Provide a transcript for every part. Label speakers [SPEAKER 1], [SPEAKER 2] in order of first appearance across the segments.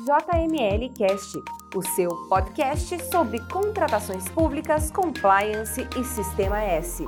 [SPEAKER 1] JML Cast, o seu podcast sobre contratações públicas, compliance e Sistema S.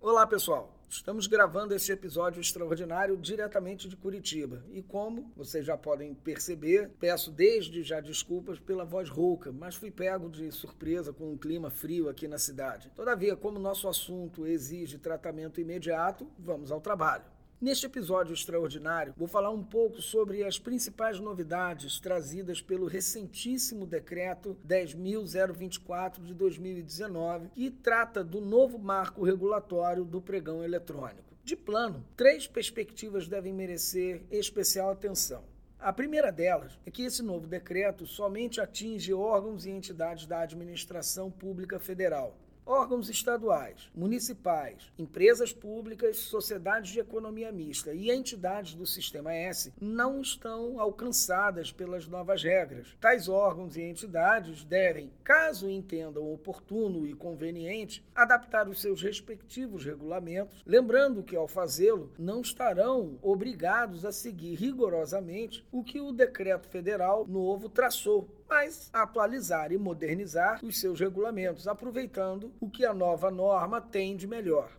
[SPEAKER 2] Olá, pessoal. Estamos gravando este episódio extraordinário diretamente de Curitiba. E como vocês já podem perceber, peço desde já desculpas pela voz rouca, mas fui pego de surpresa com um clima frio aqui na cidade. Todavia, como nosso assunto exige tratamento imediato, vamos ao trabalho. Neste episódio extraordinário, vou falar um pouco sobre as principais novidades trazidas pelo recentíssimo decreto 10.024 de 2019, que trata do novo marco regulatório do pregão eletrônico. De plano, três perspectivas devem merecer especial atenção. A primeira delas é que esse novo decreto somente atinge órgãos e entidades da administração pública federal, órgãos estaduais, municipais, empresas públicas, sociedades de economia mista e entidades do Sistema S não estão alcançadas pelas novas regras. Tais órgãos e entidades devem, caso entendam oportuno e conveniente, adaptar os seus respectivos regulamentos, lembrando que, ao fazê-lo, não estarão obrigados a seguir rigorosamente o que o decreto federal novo traçou mas atualizar e modernizar os seus regulamentos, aproveitando o que a nova norma tem de melhor.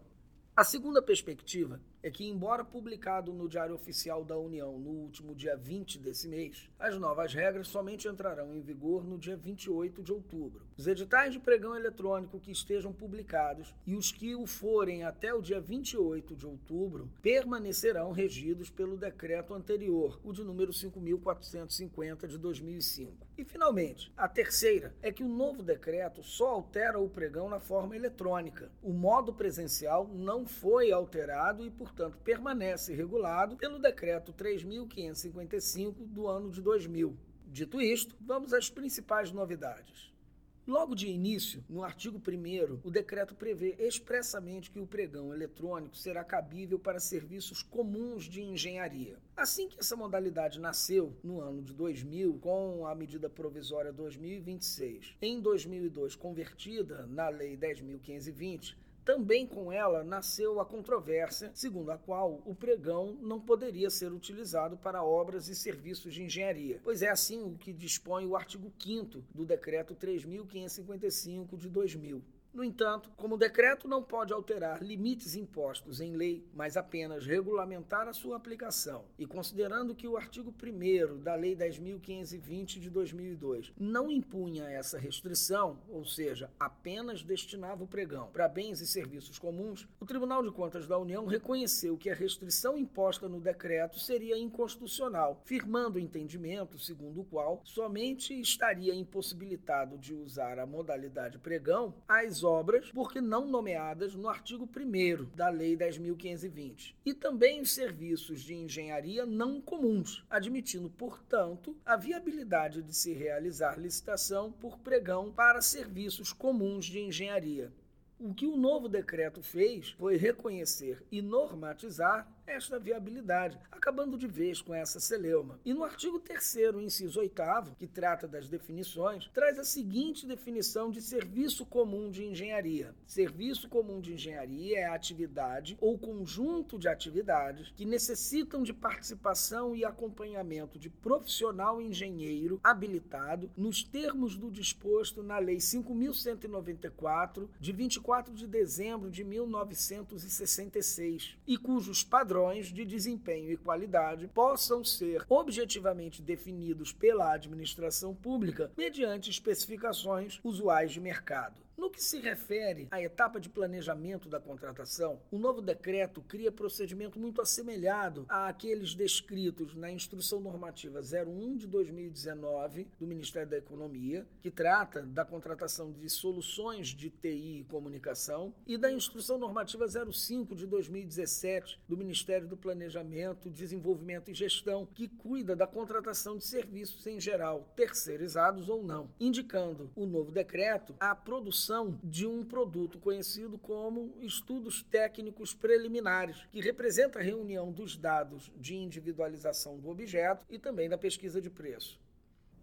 [SPEAKER 2] A segunda perspectiva é que, embora publicado no Diário Oficial da União no último dia 20 desse mês, as novas regras somente entrarão em vigor no dia 28 de outubro. Os editais de pregão eletrônico que estejam publicados e os que o forem até o dia 28 de outubro permanecerão regidos pelo decreto anterior, o de número 5450 de 2005. E, finalmente, a terceira é que o novo decreto só altera o pregão na forma eletrônica. O modo presencial não foi alterado e, por portanto, permanece regulado pelo Decreto 3.555 do ano de 2000. Dito isto, vamos às principais novidades. Logo de início, no artigo 1, o decreto prevê expressamente que o pregão eletrônico será cabível para serviços comuns de engenharia. Assim que essa modalidade nasceu no ano de 2000, com a medida provisória 2026, em 2002 convertida na Lei 10.520, também com ela nasceu a controvérsia, segundo a qual o pregão não poderia ser utilizado para obras e serviços de engenharia, pois é assim o que dispõe o artigo 5 do Decreto 3.555 de 2000. No entanto, como o decreto não pode alterar limites impostos em lei, mas apenas regulamentar a sua aplicação, e considerando que o artigo 1 da Lei 10.520 de 2002 não impunha essa restrição, ou seja, apenas destinava o pregão para bens e serviços comuns, o Tribunal de Contas da União reconheceu que a restrição imposta no decreto seria inconstitucional, firmando o entendimento segundo o qual somente estaria impossibilitado de usar a modalidade pregão as obras, porque não nomeadas no artigo 1 da Lei 10.520, e também os serviços de engenharia não comuns, admitindo, portanto, a viabilidade de se realizar licitação por pregão para serviços comuns de engenharia. O que o novo decreto fez foi reconhecer e normatizar esta viabilidade, acabando de vez com essa celeuma. E no artigo 3 inciso 8 que trata das definições, traz a seguinte definição de serviço comum de engenharia. Serviço comum de engenharia é a atividade ou conjunto de atividades que necessitam de participação e acompanhamento de profissional engenheiro habilitado nos termos do disposto na Lei 5194 de 24 de dezembro de 1966 e cujos padrões padrões de desempenho e qualidade possam ser objetivamente definidos pela administração pública mediante especificações usuais de mercado. No que se refere à etapa de planejamento da contratação, o novo decreto cria procedimento muito assemelhado àqueles descritos na Instrução Normativa 01 de 2019 do Ministério da Economia, que trata da contratação de soluções de TI e comunicação, e da Instrução Normativa 05 de 2017 do Ministério do Planejamento, Desenvolvimento e Gestão, que cuida da contratação de serviços em geral, terceirizados ou não, indicando o novo decreto a produção produção de um produto conhecido como estudos técnicos preliminares, que representa a reunião dos dados de individualização do objeto e também da pesquisa de preço.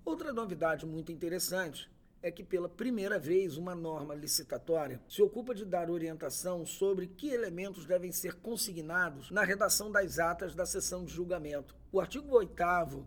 [SPEAKER 2] Outra novidade muito interessante é que, pela primeira vez, uma norma licitatória se ocupa de dar orientação sobre que elementos devem ser consignados na redação das atas da sessão de julgamento. O artigo 8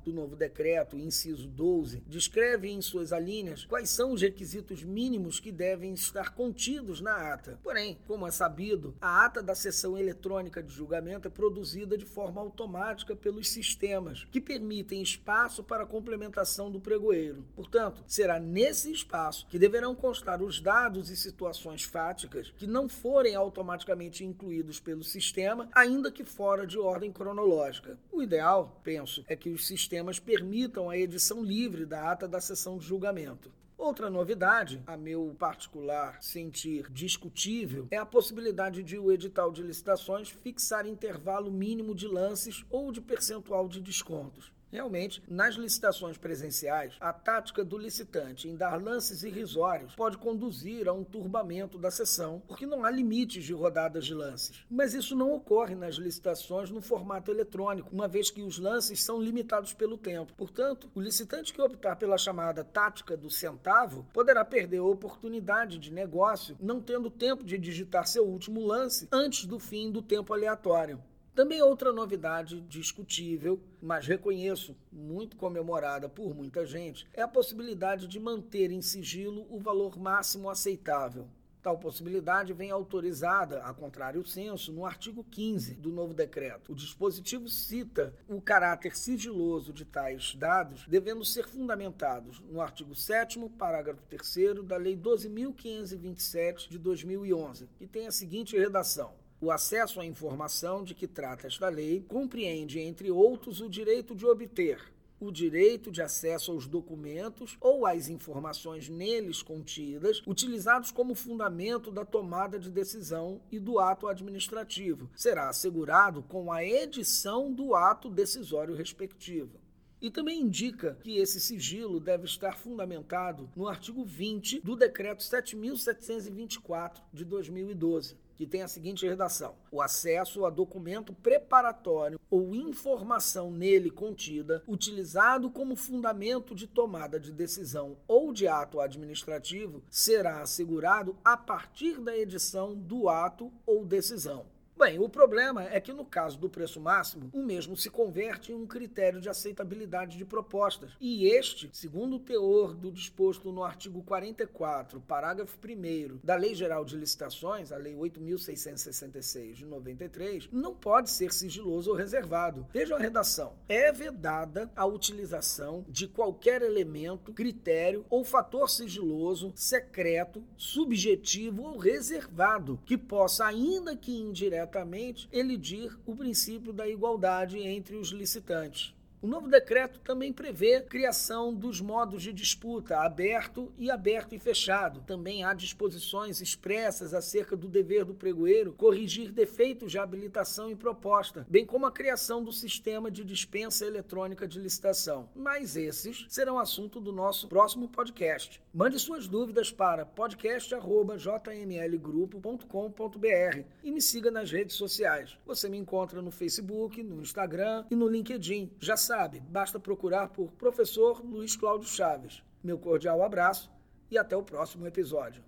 [SPEAKER 2] do novo decreto, inciso 12, descreve em suas alíneas quais são os requisitos mínimos que devem estar contidos na ata. Porém, como é sabido, a ata da sessão eletrônica de julgamento é produzida de forma automática pelos sistemas, que permitem espaço para a complementação do pregoeiro. Portanto, será nesse espaço que deverão constar os dados e situações fáticas que não forem automaticamente incluídos pelo sistema, ainda que fora de ordem cronológica. O ideal penso, é que os sistemas permitam a edição livre da ata da sessão de julgamento. Outra novidade, a meu particular sentir discutível, é a possibilidade de o edital de licitações fixar intervalo mínimo de lances ou de percentual de descontos. Realmente, nas licitações presenciais, a tática do licitante em dar lances irrisórios pode conduzir a um turbamento da sessão, porque não há limites de rodadas de lances. Mas isso não ocorre nas licitações no formato eletrônico, uma vez que os lances são limitados pelo tempo. Portanto, o licitante que optar pela chamada tática do centavo poderá perder a oportunidade de negócio, não tendo tempo de digitar seu último lance antes do fim do tempo aleatório. Também outra novidade discutível, mas reconheço muito comemorada por muita gente, é a possibilidade de manter em sigilo o valor máximo aceitável. Tal possibilidade vem autorizada, a contrário senso, no artigo 15 do novo decreto. O dispositivo cita o caráter sigiloso de tais dados, devendo ser fundamentados no artigo 7, parágrafo 3 da Lei 12.527 de 2011, que tem a seguinte redação: o acesso à informação de que trata esta lei compreende, entre outros, o direito de obter o direito de acesso aos documentos ou às informações neles contidas, utilizados como fundamento da tomada de decisão e do ato administrativo. Será assegurado com a edição do ato decisório respectivo. E também indica que esse sigilo deve estar fundamentado no artigo 20 do Decreto 7.724 de 2012 que tem a seguinte redação: o acesso a documento preparatório ou informação nele contida, utilizado como fundamento de tomada de decisão ou de ato administrativo, será assegurado a partir da edição do ato ou decisão. Bem, o problema é que no caso do preço máximo, o mesmo se converte em um critério de aceitabilidade de propostas. E este, segundo o teor do disposto no artigo 44, parágrafo 1 da Lei Geral de Licitações, a Lei 8.666 de 93, não pode ser sigiloso ou reservado. Veja a redação. É vedada a utilização de qualquer elemento, critério ou fator sigiloso, secreto, subjetivo ou reservado que possa, ainda que indireto diretamente elidir o princípio da igualdade entre os licitantes. O novo decreto também prevê criação dos modos de disputa aberto e aberto e fechado. Também há disposições expressas acerca do dever do pregoeiro corrigir defeitos de habilitação e proposta, bem como a criação do sistema de dispensa eletrônica de licitação. Mas esses serão assunto do nosso próximo podcast. Mande suas dúvidas para podcast.jmlgrupo.com.br e me siga nas redes sociais. Você me encontra no Facebook, no Instagram e no LinkedIn. Já sabe sabe, basta procurar por Professor Luiz Cláudio Chaves. Meu cordial abraço e até o próximo episódio.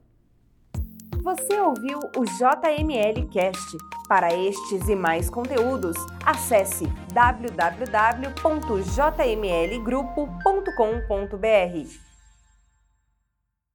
[SPEAKER 1] Você ouviu o JML Cast. Para estes e mais conteúdos, acesse www.jmlgrupo.com.br.